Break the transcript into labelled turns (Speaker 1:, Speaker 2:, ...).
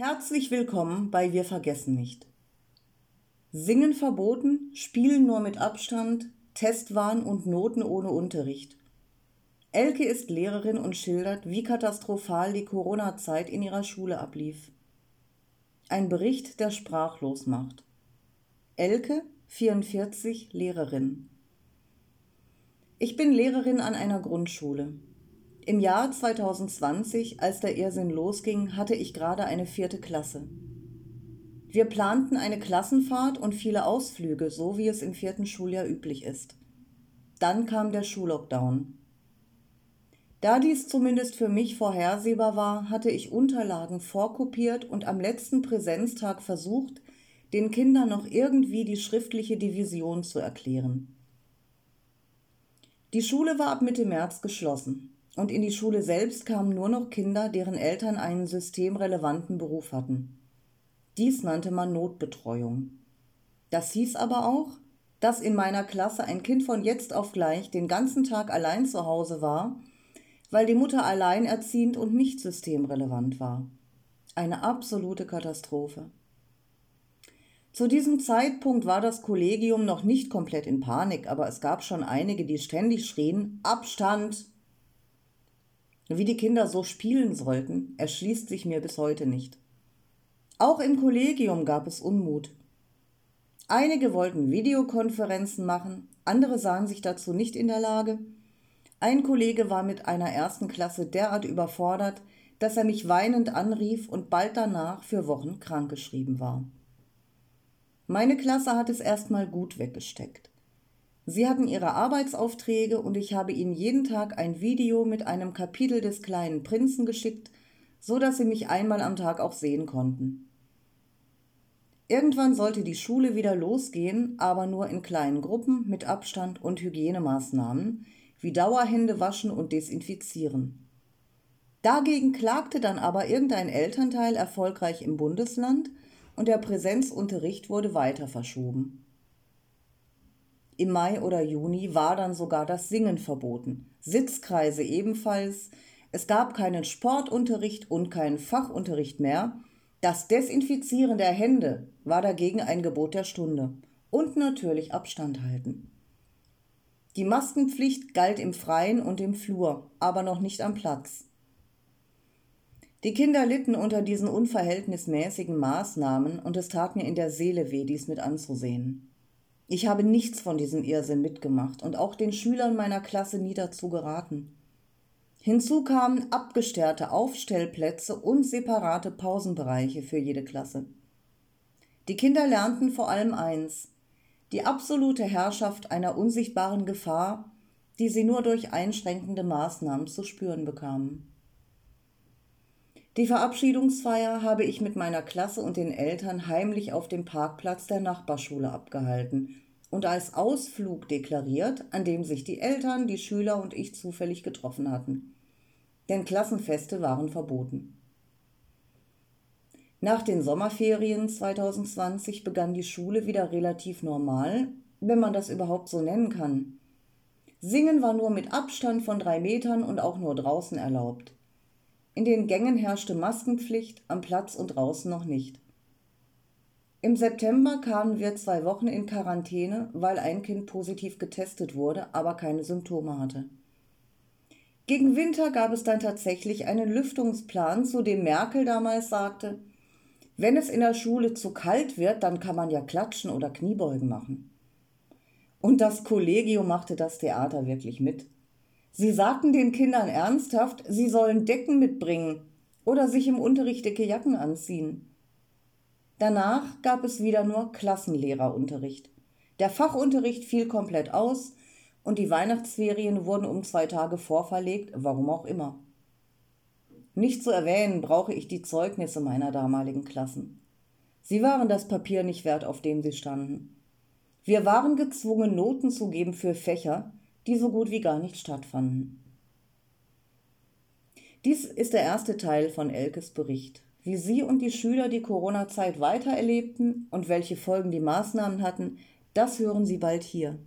Speaker 1: Herzlich willkommen bei Wir vergessen nicht. Singen verboten, Spielen nur mit Abstand, Testwahn und Noten ohne Unterricht. Elke ist Lehrerin und schildert, wie katastrophal die Corona-Zeit in ihrer Schule ablief. Ein Bericht, der sprachlos macht. Elke, 44, Lehrerin. Ich bin Lehrerin an einer Grundschule. Im Jahr 2020, als der Irrsinn losging, hatte ich gerade eine vierte Klasse. Wir planten eine Klassenfahrt und viele Ausflüge, so wie es im vierten Schuljahr üblich ist. Dann kam der Schullockdown. Da dies zumindest für mich vorhersehbar war, hatte ich Unterlagen vorkopiert und am letzten Präsenztag versucht, den Kindern noch irgendwie die schriftliche Division zu erklären. Die Schule war ab Mitte März geschlossen und in die Schule selbst kamen nur noch Kinder, deren Eltern einen systemrelevanten Beruf hatten. Dies nannte man Notbetreuung. Das hieß aber auch, dass in meiner Klasse ein Kind von jetzt auf gleich den ganzen Tag allein zu Hause war, weil die Mutter alleinerziehend und nicht systemrelevant war. Eine absolute Katastrophe. Zu diesem Zeitpunkt war das Kollegium noch nicht komplett in Panik, aber es gab schon einige, die ständig schrien Abstand, wie die Kinder so spielen sollten, erschließt sich mir bis heute nicht. Auch im Kollegium gab es Unmut. Einige wollten Videokonferenzen machen, andere sahen sich dazu nicht in der Lage. Ein Kollege war mit einer ersten Klasse derart überfordert, dass er mich weinend anrief und bald danach für Wochen krankgeschrieben war. Meine Klasse hat es erstmal gut weggesteckt. Sie hatten ihre Arbeitsaufträge und ich habe ihnen jeden Tag ein Video mit einem Kapitel des kleinen Prinzen geschickt, so dass sie mich einmal am Tag auch sehen konnten. Irgendwann sollte die Schule wieder losgehen, aber nur in kleinen Gruppen mit Abstand und Hygienemaßnahmen, wie Dauerhände waschen und desinfizieren. Dagegen klagte dann aber irgendein Elternteil erfolgreich im Bundesland und der Präsenzunterricht wurde weiter verschoben. Im Mai oder Juni war dann sogar das Singen verboten, Sitzkreise ebenfalls, es gab keinen Sportunterricht und keinen Fachunterricht mehr, das Desinfizieren der Hände war dagegen ein Gebot der Stunde und natürlich Abstand halten. Die Maskenpflicht galt im Freien und im Flur, aber noch nicht am Platz. Die Kinder litten unter diesen unverhältnismäßigen Maßnahmen und es tat mir in der Seele weh, dies mit anzusehen. Ich habe nichts von diesem Irrsinn mitgemacht und auch den Schülern meiner Klasse nie dazu geraten. Hinzu kamen abgestärte Aufstellplätze und separate Pausenbereiche für jede Klasse. Die Kinder lernten vor allem eins, die absolute Herrschaft einer unsichtbaren Gefahr, die sie nur durch einschränkende Maßnahmen zu spüren bekamen. Die Verabschiedungsfeier habe ich mit meiner Klasse und den Eltern heimlich auf dem Parkplatz der Nachbarschule abgehalten und als Ausflug deklariert, an dem sich die Eltern, die Schüler und ich zufällig getroffen hatten. Denn Klassenfeste waren verboten. Nach den Sommerferien 2020 begann die Schule wieder relativ normal, wenn man das überhaupt so nennen kann. Singen war nur mit Abstand von drei Metern und auch nur draußen erlaubt. In den Gängen herrschte Maskenpflicht, am Platz und draußen noch nicht. Im September kamen wir zwei Wochen in Quarantäne, weil ein Kind positiv getestet wurde, aber keine Symptome hatte. Gegen Winter gab es dann tatsächlich einen Lüftungsplan, zu dem Merkel damals sagte, wenn es in der Schule zu kalt wird, dann kann man ja klatschen oder Kniebeugen machen. Und das Kollegium machte das Theater wirklich mit. Sie sagten den Kindern ernsthaft, sie sollen Decken mitbringen oder sich im Unterricht dicke Jacken anziehen. Danach gab es wieder nur Klassenlehrerunterricht. Der Fachunterricht fiel komplett aus und die Weihnachtsferien wurden um zwei Tage vorverlegt, warum auch immer. Nicht zu erwähnen brauche ich die Zeugnisse meiner damaligen Klassen. Sie waren das Papier nicht wert, auf dem sie standen. Wir waren gezwungen, Noten zu geben für Fächer, die so gut wie gar nicht stattfanden. Dies ist der erste Teil von Elkes Bericht. Wie sie und die Schüler die Corona-Zeit weitererlebten und welche Folgen die Maßnahmen hatten, das hören Sie bald hier.